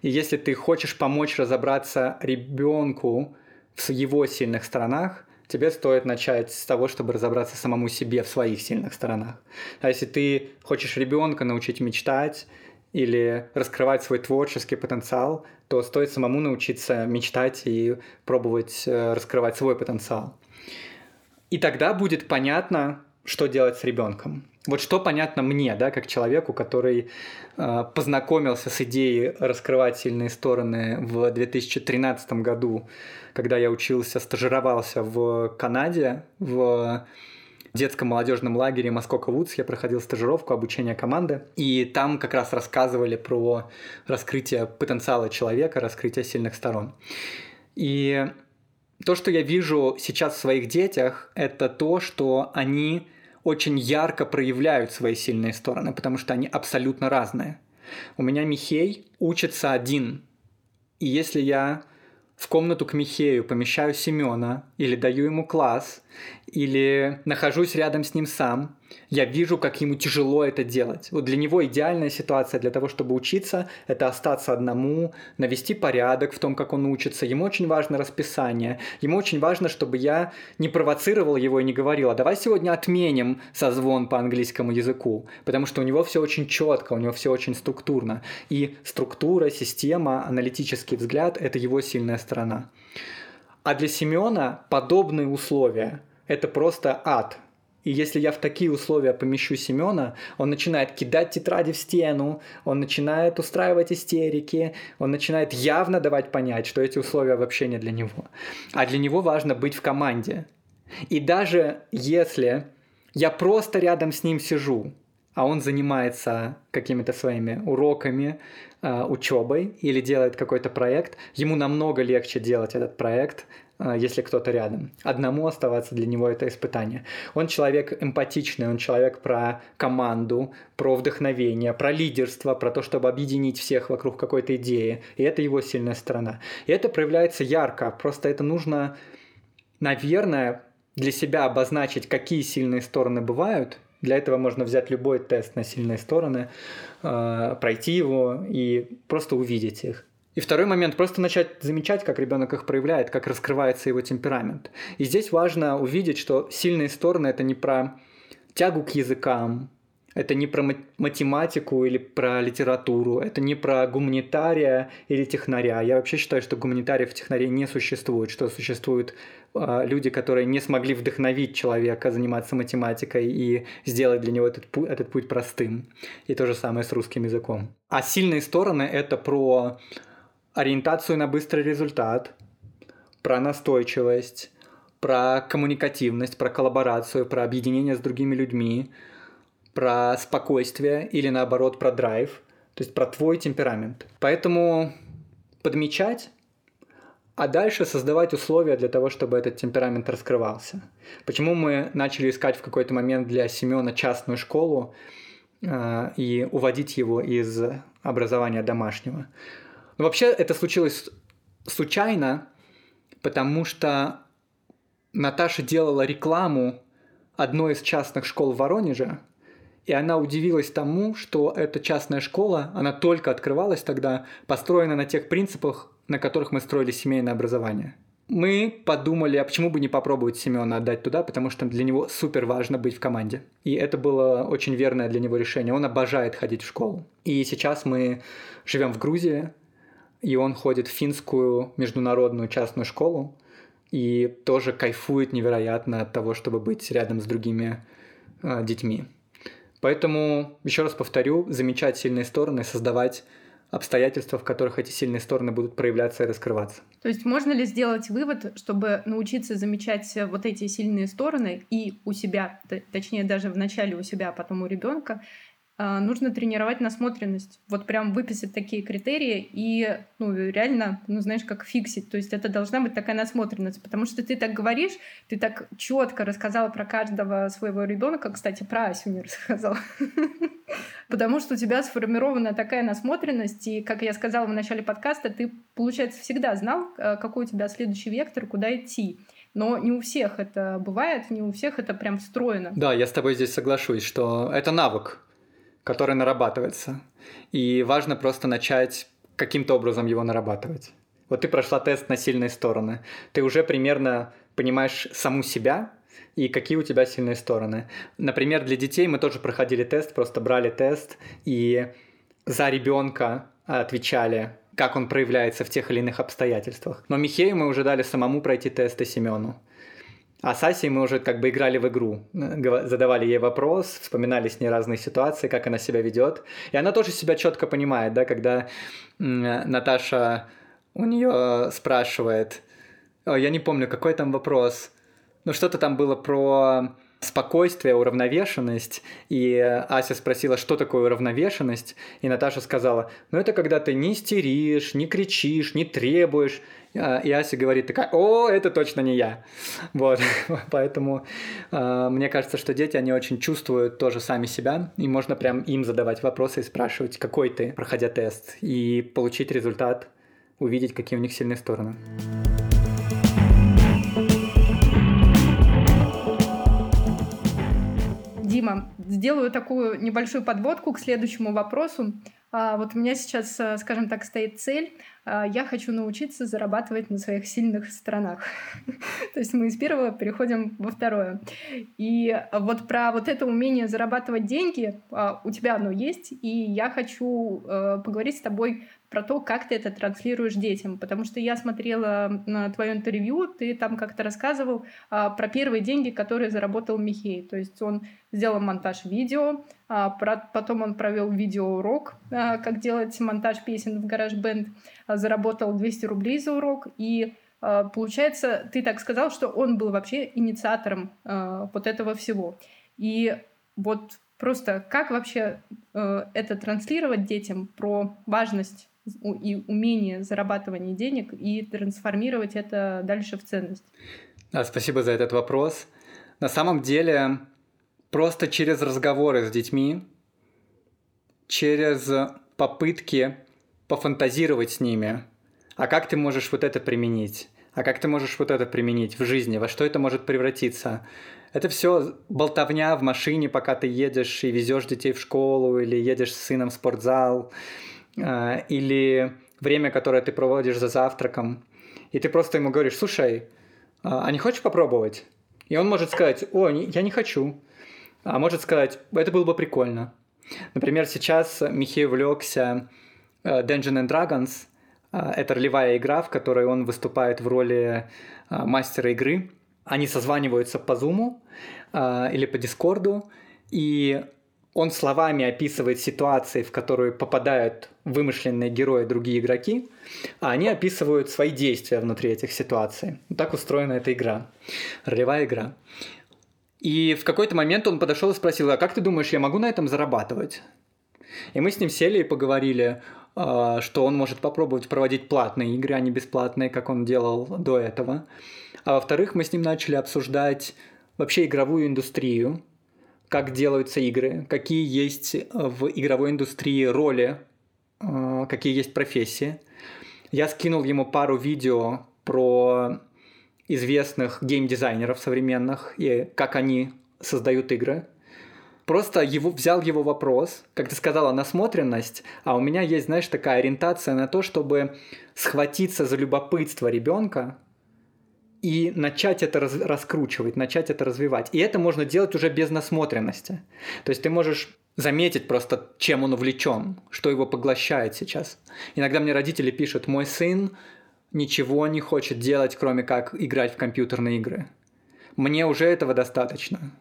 C: И если ты хочешь помочь разобраться ребенку в его сильных сторонах, тебе стоит начать с того, чтобы разобраться самому себе в своих сильных сторонах. А если ты хочешь ребенка научить мечтать или раскрывать свой творческий потенциал, то стоит самому научиться мечтать и пробовать э, раскрывать свой потенциал. И тогда будет понятно, что делать с ребенком. Вот что понятно мне, да, как человеку, который э, познакомился с идеей раскрывать сильные стороны в 2013 году, когда я учился, стажировался в Канаде, в детском молодежном лагере Москока Вудс я проходил стажировку обучения команды, и там как раз рассказывали про раскрытие потенциала человека, раскрытие сильных сторон. И то, что я вижу сейчас в своих детях, это то, что они очень ярко проявляют свои сильные стороны, потому что они абсолютно разные. У меня Михей учится один. И если я в комнату к Михею помещаю Семена или даю ему класс, или нахожусь рядом с ним сам, я вижу, как ему тяжело это делать. Вот для него идеальная ситуация для того, чтобы учиться, это остаться одному, навести порядок в том, как он учится. Ему очень важно расписание. Ему очень важно, чтобы я не провоцировал его и не говорил, а давай сегодня отменим созвон по английскому языку, потому что у него все очень четко, у него все очень структурно. И структура, система, аналитический взгляд – это его сильная сторона. А для Семена подобные условия – это просто ад – и если я в такие условия помещу Семена, он начинает кидать тетради в стену, он начинает устраивать истерики, он начинает явно давать понять, что эти условия вообще не для него. А для него важно быть в команде. И даже если я просто рядом с ним сижу, а он занимается какими-то своими уроками, э, учебой или делает какой-то проект, ему намного легче делать этот проект, а, если кто-то рядом. Одному оставаться для него это испытание. Он человек эмпатичный, он человек про команду, про вдохновение, про лидерство, про то, чтобы объединить всех вокруг какой-то идеи. И это его сильная сторона. И это проявляется ярко. Просто это нужно, наверное, для себя обозначить, какие сильные стороны бывают. Для этого можно взять любой тест на сильные стороны, а, пройти его и просто увидеть их. И второй момент, просто начать замечать, как ребенок их проявляет, как раскрывается его темперамент. И здесь важно увидеть, что сильные стороны это не про тягу к языкам, это не про математику или про литературу, это не про гуманитария или технаря. Я вообще считаю, что гуманитариев и технарей не существует, что существуют э, люди, которые не смогли вдохновить человека заниматься математикой и сделать для него этот, путь, этот путь простым. И то же самое с русским языком. А сильные стороны это про ориентацию на быстрый результат, про настойчивость, про коммуникативность, про коллаборацию, про объединение с другими людьми, про спокойствие или наоборот про драйв, то есть про твой темперамент. Поэтому подмечать, а дальше создавать условия для того, чтобы этот темперамент раскрывался. Почему мы начали искать в какой-то момент для Семена частную школу э, и уводить его из образования домашнего? Но вообще это случилось случайно, потому что Наташа делала рекламу одной из частных школ в Воронеже, и она удивилась тому, что эта частная школа, она только открывалась тогда, построена на тех принципах, на которых мы строили семейное образование. Мы подумали, а почему бы не попробовать Семена отдать туда, потому что для него супер важно быть в команде. И это было очень верное для него решение. Он обожает ходить в школу. И сейчас мы живем в Грузии, и он ходит в финскую международную частную школу и тоже кайфует невероятно от того, чтобы быть рядом с другими э, детьми. Поэтому, еще раз повторю, замечать сильные стороны, создавать обстоятельства, в которых эти сильные стороны будут проявляться и раскрываться.
A: То есть можно ли сделать вывод, чтобы научиться замечать вот эти сильные стороны и у себя, точнее даже в начале у себя, а потом у ребенка, нужно тренировать насмотренность. Вот прям выписать такие критерии и, ну, реально, ну, знаешь, как фиксить. То есть это должна быть такая насмотренность, потому что ты так говоришь, ты так четко рассказала про каждого своего ребенка, кстати, про Асю не рассказала. Потому что у тебя сформирована такая насмотренность, и, как я сказала в начале подкаста, ты, получается, всегда знал, а, какой у тебя следующий вектор, куда идти. Но не у всех это бывает, не у всех это прям встроено.
C: Да, я с тобой здесь соглашусь, что это навык который нарабатывается. И важно просто начать каким-то образом его нарабатывать. Вот ты прошла тест на сильные стороны. Ты уже примерно понимаешь саму себя и какие у тебя сильные стороны. Например, для детей мы тоже проходили тест, просто брали тест и за ребенка отвечали, как он проявляется в тех или иных обстоятельствах. Но Михею мы уже дали самому пройти тесты Семену. А с Асей мы уже как бы играли в игру, задавали ей вопрос, вспоминали с ней разные ситуации, как она себя ведет. И она тоже себя четко понимает, да, когда Наташа у нее спрашивает, я не помню, какой там вопрос, ну что-то там было про спокойствие, уравновешенность. И Ася спросила, что такое уравновешенность. И Наташа сказала, ну это когда ты не истеришь, не кричишь, не требуешь. А, и Ася говорит такая, о, это точно не я. Вот, поэтому э, мне кажется, что дети, они очень чувствуют тоже сами себя, и можно прям им задавать вопросы и спрашивать, какой ты, проходя тест, и получить результат, увидеть, какие у них сильные стороны.
A: Дима, сделаю такую небольшую подводку к следующему вопросу. А, вот у меня сейчас, э, скажем так, стоит цель. А, я хочу научиться зарабатывать на своих сильных сторонах. То есть мы из первого переходим во второе. И вот про вот это умение зарабатывать деньги а, у тебя оно есть, и я хочу э, поговорить с тобой про то, как ты это транслируешь детям. Потому что я смотрела на твое интервью, ты там как-то рассказывал а, про первые деньги, которые заработал Михей. То есть он сделал монтаж видео, а, про, потом он провел видеоурок, а, как делать монтаж песен в GarageBand, а, заработал 200 рублей за урок. И а, получается, ты так сказал, что он был вообще инициатором а, вот этого всего. И вот просто как вообще э, это транслировать детям про важность и умение зарабатывания денег и трансформировать это дальше в ценность?
C: Да, спасибо за этот вопрос. На самом деле, просто через разговоры с детьми, через попытки пофантазировать с ними, а как ты можешь вот это применить? А как ты можешь вот это применить в жизни? Во что это может превратиться? Это все болтовня в машине, пока ты едешь и везешь детей в школу или едешь с сыном в спортзал или время, которое ты проводишь за завтраком, и ты просто ему говоришь, слушай, а, а не хочешь попробовать? И он может сказать, о, я не хочу. А может сказать, это было бы прикольно. Например, сейчас Михей увлекся э, Dungeons and Dragons. А, это ролевая игра, в которой он выступает в роли мастера игры. Они созваниваются по Zoom или по Дискорду, и он словами описывает ситуации, в которые попадают вымышленные герои другие игроки, а они описывают свои действия внутри этих ситуаций. Так устроена эта игра, ролевая игра. И в какой-то момент он подошел и спросил, а как ты думаешь, я могу на этом зарабатывать? И мы с ним сели и поговорили, а, что он может попробовать проводить платные игры, а не бесплатные, как он делал до этого. А во-вторых, мы с ним начали обсуждать вообще игровую индустрию, как делаются игры, какие есть э, в игровой индустрии роли, э, какие есть профессии. Я скинул ему пару видео про известных геймдизайнеров современных и как они создают игры. Просто его, взял его вопрос, как ты сказала, насмотренность, а у меня есть, знаешь, такая ориентация на то, чтобы схватиться за любопытство ребенка, и начать это раз, раскручивать, начать это развивать. И это можно делать уже без насмотренности. То есть ты можешь заметить просто, чем он увлечен, что его поглощает сейчас. Иногда мне родители пишут, мой сын ничего не хочет делать, кроме как играть в компьютерные игры. Мне уже этого достаточно.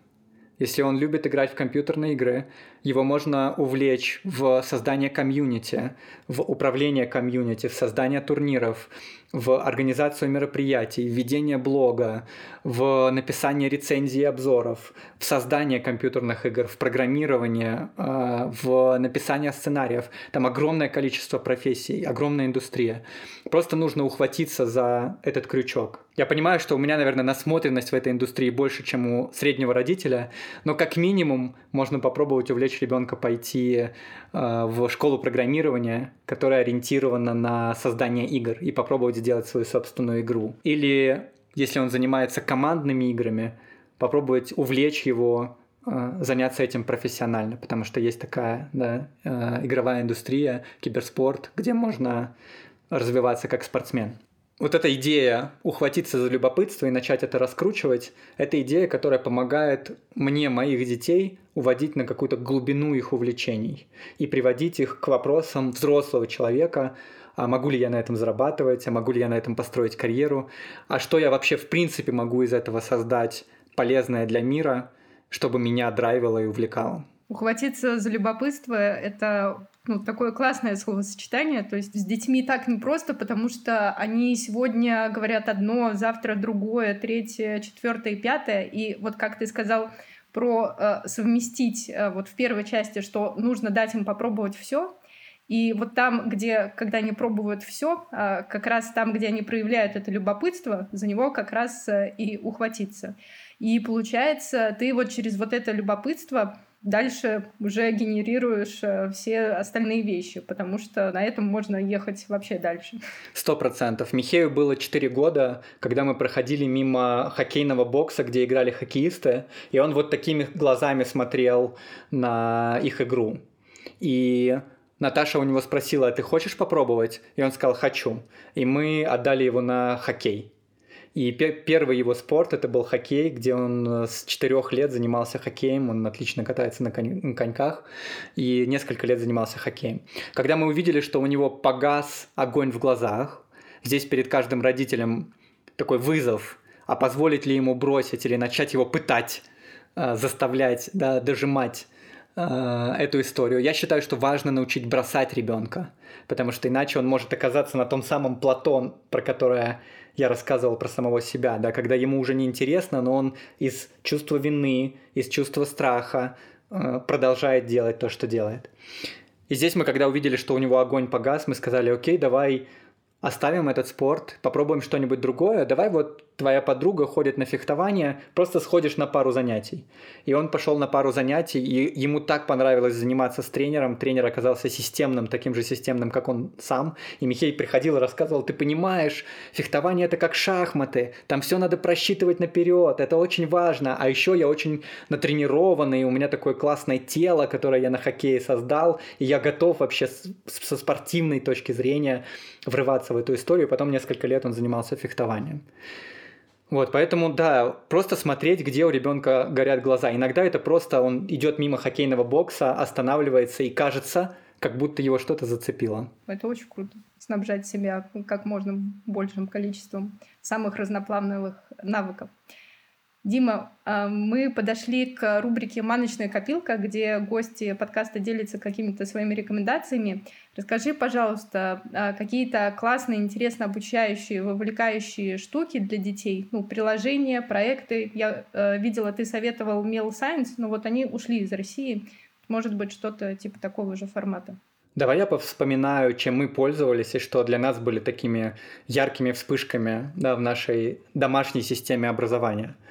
C: если он любит играть в компьютерные игры, его можно увлечь в создание комьюнити, в управление комьюнити, в создание турниров, в организацию мероприятий, в ведение блога, в написание рецензий и обзоров, в создание компьютерных игр, в программирование, э, в написание сценариев. Там огромное количество профессий, огромная индустрия. Просто нужно ухватиться за этот крючок. Я понимаю, что у меня, наверное, насмотренность в этой индустрии больше, чем у среднего родителя, но как минимум можно попробовать увлечь ребенка пойти э, в школу программирования, которая ориентирована на создание игр, и попробовать сделать свою собственную игру. Или если он занимается командными играми, попробовать увлечь его э, заняться этим профессионально, потому что есть такая да, э, игровая индустрия, киберспорт, где можно развиваться как спортсмен вот эта идея ухватиться за любопытство и начать это раскручивать, это идея, которая помогает мне, моих детей, уводить на какую-то глубину их увлечений и приводить их к вопросам взрослого человека, а могу ли я на этом зарабатывать, а могу ли я на этом построить карьеру, а что я вообще в принципе могу из этого создать полезное для мира, чтобы меня драйвило и увлекало.
A: Ухватиться за любопытство — это ну, такое классное словосочетание. То есть с детьми так не просто, потому что они сегодня говорят одно, завтра другое, третье, четвертое, пятое. И вот как ты сказал про э, совместить э, вот в первой части, что нужно дать им попробовать все. И вот там, где, когда они пробуют все, э, как раз там, где они проявляют это любопытство, за него как раз э, и ухватиться. И получается, ты вот через вот это любопытство дальше уже генерируешь э, все остальные вещи, потому что на этом можно ехать вообще дальше.
C: Сто процентов. Михею было 4 года, когда мы проходили мимо хоккейного бокса, где играли хоккеисты, и он вот такими глазами смотрел на их игру. И Наташа у него спросила, а ты хочешь попробовать? И он сказал, хочу. И мы отдали его на хоккей. И первый его спорт это был хоккей, где он э, с четырех лет занимался хоккеем, он отлично катается на, конь- на коньках, и несколько лет занимался хоккеем. Когда мы увидели, что у него погас огонь в глазах, здесь перед каждым родителем такой вызов, а позволить ли ему бросить или начать его пытать, э, заставлять, да, дожимать э, эту историю. Я считаю, что важно научить бросать ребенка, потому что иначе он может оказаться на том самом плато, про которое я рассказывал про самого себя, да, когда ему уже не интересно, но он из чувства вины, из чувства страха э, продолжает делать то, что делает. И здесь мы, когда увидели, что у него огонь погас, мы сказали, окей, давай оставим этот спорт, попробуем что-нибудь другое, давай вот твоя подруга ходит на фехтование, просто сходишь на пару занятий. И он пошел на пару занятий, и ему так понравилось заниматься с тренером, тренер оказался системным, таким же системным, как он сам, и Михей приходил и рассказывал, ты понимаешь, фехтование это как шахматы, там все надо просчитывать наперед, это очень важно, а еще я очень натренированный, у меня такое классное тело, которое я на хоккее создал, и я готов вообще со спортивной точки зрения врываться в эту историю. Потом несколько лет он занимался фехтованием. Вот, поэтому, да, просто смотреть, где у ребенка горят глаза. Иногда это просто он идет мимо хоккейного бокса, останавливается и кажется, как будто его что-то зацепило.
A: Это очень круто. Снабжать себя как можно большим количеством самых разноплановых навыков. Дима, а, мы подошли к рубрике «Маночная копилка», где гости подкаста делятся какими-то своими рекомендациями. Расскажи, пожалуйста, а, какие-то классные, интересно обучающие, вовлекающие штуки для детей, ну, приложения, проекты. Я э, видела, ты советовал Mail Science, но вот они ушли из России. Может быть, что-то типа такого же формата.
C: Давай я повспоминаю, чем мы пользовались и что для нас были такими яркими вспышками да, в нашей домашней системе образования –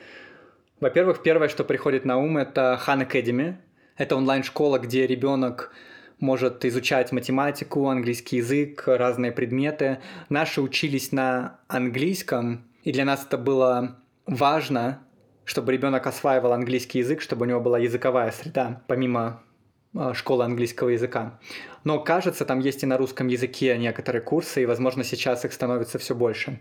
C: во-первых, первое, что приходит на ум, это Khan Academy. Это онлайн-школа, где ребенок может изучать математику, английский язык, разные предметы. Наши учились на английском, и для нас это было важно, чтобы ребенок осваивал английский язык, чтобы у него была языковая среда, помимо а, школы английского языка. Но кажется, там есть и на русском языке некоторые курсы, и, возможно, сейчас их становится все больше.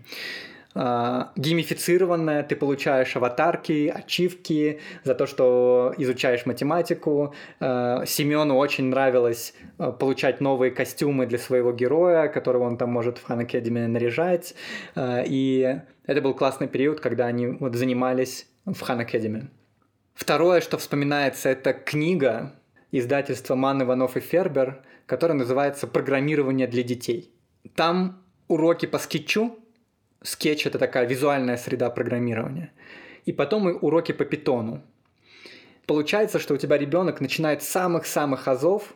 C: А, геймифицированное, ты получаешь аватарки, ачивки за то, что изучаешь математику. А, Семену очень нравилось а, получать новые костюмы для своего героя, которого он там может в Хан Academy наряжать. И это был классный период, когда они вот занимались в Khan Academy. Второе, что вспоминается, это книга издательства Манн, Иванов и Фербер, которая называется «Программирование для детей». Там уроки по Scratch у. Скетч — это такая визуальная среда программирования. И потом и уроки по Python у. Получается, что у тебя ребенок начинает с самых-самых азов.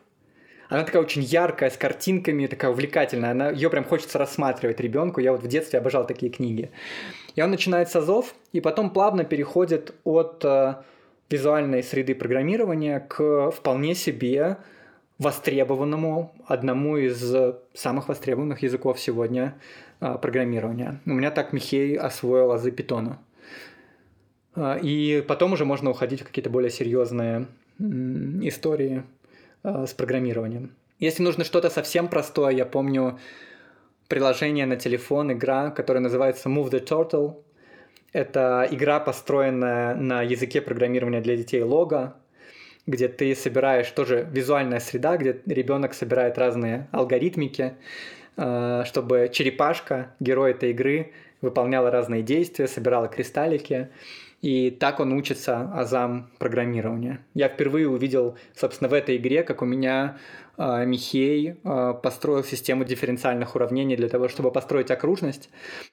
C: Она такая очень яркая, с картинками, такая увлекательная. Она, ее прям хочется рассматривать ребенку. Я вот в детстве обожал такие книги. И он начинает с азов, и потом плавно переходит от э, визуальной среды программирования к вполне себе востребованному, одному из самых востребованных языков сегодня программирования. У меня так Михей освоил азы питона. А, и потом уже можно уходить в какие-то более серьезные истории а, с программированием. Если нужно что-то совсем простое, я помню приложение на телефон, игра, которая называется Move the Turtle. Это игра, построенная на языке программирования для детей Лого, где ты собираешь тоже визуальная среда, где ребенок собирает разные алгоритмики, чтобы черепашка, герой этой игры, выполняла разные действия, собирала кристаллики. И так он учится азам программирования. Я впервые увидел, собственно, в этой игре, как у меня э, Михей э, построил систему дифференциальных уравнений для того, чтобы построить окружность.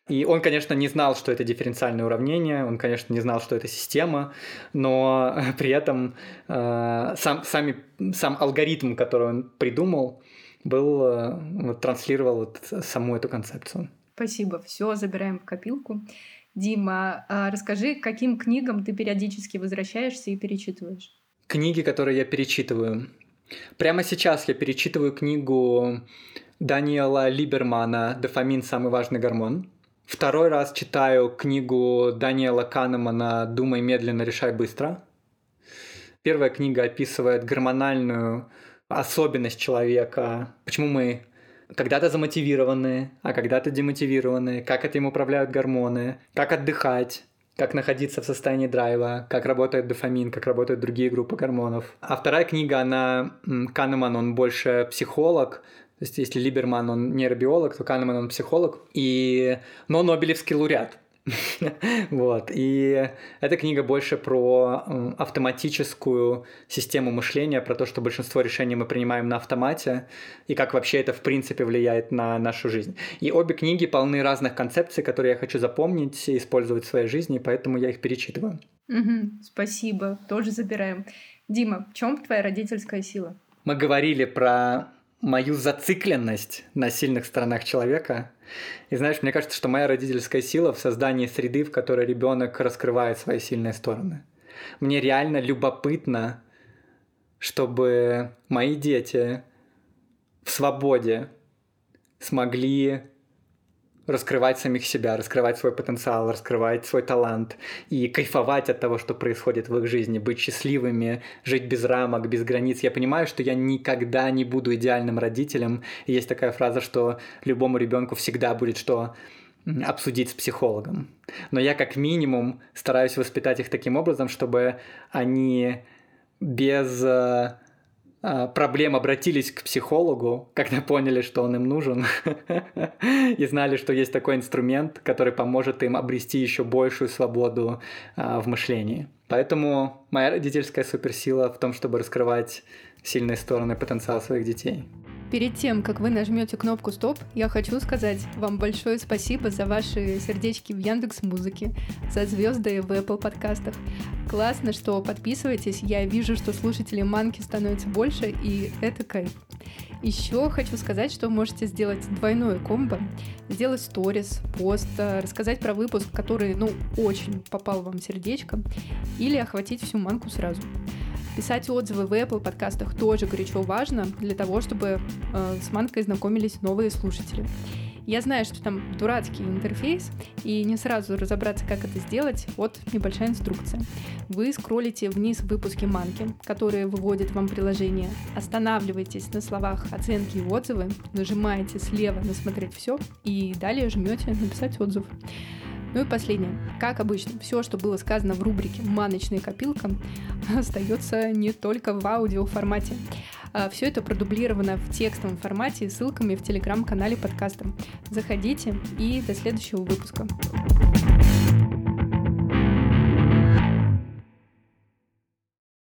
C: И он, конечно, не знал, что это дифференциальное уравнение, он, конечно, не знал, что это система, но при этом э, сам, сами, сам алгоритм, который он придумал, был, э, транслировал вот саму эту концепцию.
A: Спасибо. Все забираем в копилку. Дима, а расскажи, к каким книгам ты периодически возвращаешься и перечитываешь?
C: Книги, которые я перечитываю. Прямо сейчас я перечитываю книгу Даниэла Либермана «Дофамин – самый важный гормон». Второй раз читаю книгу Даниэла Канемана «Думай медленно, решай быстро». Первая книга описывает гормональную особенность человека, почему мы когда-то замотивированы, а когда-то демотивированы, как этим управляют гормоны, как отдыхать, как находиться в состоянии драйва, как работает дофамин, как работают другие группы гормонов. А вторая книга, она, Канеман, он больше психолог, то есть если Либерман, он нейробиолог, то Канеман, он психолог, и... но Нобелевский лауреат. вот. И эта книга больше про автоматическую систему мышления, про то, что большинство решений мы принимаем на автомате, и как вообще это в принципе влияет на нашу жизнь. И обе книги полны разных концепций, которые я хочу запомнить и использовать в своей жизни, поэтому я их перечитываю.
A: Угу, спасибо, тоже забираем. Дима, в чем твоя родительская сила?
C: Мы говорили про мою зацикленность на сильных сторонах человека. И знаешь, мне кажется, что моя родительская сила в создании среды, в которой ребенок раскрывает свои сильные стороны. Мне реально любопытно, чтобы мои дети в свободе смогли раскрывать самих себя, раскрывать свой потенциал, раскрывать свой талант и кайфовать от того, что происходит в их жизни, быть счастливыми, жить без рамок, без границ. Я понимаю, что я никогда не буду идеальным родителем. И есть такая фраза, что любому ребенку всегда будет что обсудить с психологом. Но я как минимум стараюсь воспитать их таким образом, чтобы они без э, проблем обратились к психологу, когда поняли, что он им нужен, и знали, что есть такой инструмент, который поможет им обрести еще большую свободу а, в мышлении. Поэтому моя родительская суперсила в том, чтобы раскрывать сильные стороны потенциала своих детей.
A: Перед тем, как вы нажмете кнопку «Стоп», я хочу сказать вам большое спасибо за ваши сердечки в Яндекс Музыке, за звезды в Apple подкастах. Классно, что подписываетесь. Я вижу, что слушателей Манки становится больше, и это кайф. Еще хочу сказать, что можете сделать двойное комбо, сделать сторис, пост, рассказать про выпуск, который, ну, очень попал вам сердечко, или охватить всю манку сразу. Писать отзывы в Apple подкастах тоже горячо важно для того, чтобы э, с манкой знакомились новые слушатели. Я знаю, что там дурацкий интерфейс, и не сразу разобраться, как это сделать, вот небольшая инструкция. Вы скроллите вниз в выпуске манки, которые выводит вам приложение, останавливаетесь на словах оценки и отзывы, нажимаете слева на «Смотреть все» и далее жмете «Написать отзыв». Ну и последнее. Как обычно, все, что было сказано в рубрике «Маночная копилка», остается не только в аудио формате. А все это продублировано в текстовом формате ссылками в телеграм-канале подкаста. Заходите и до следующего выпуска.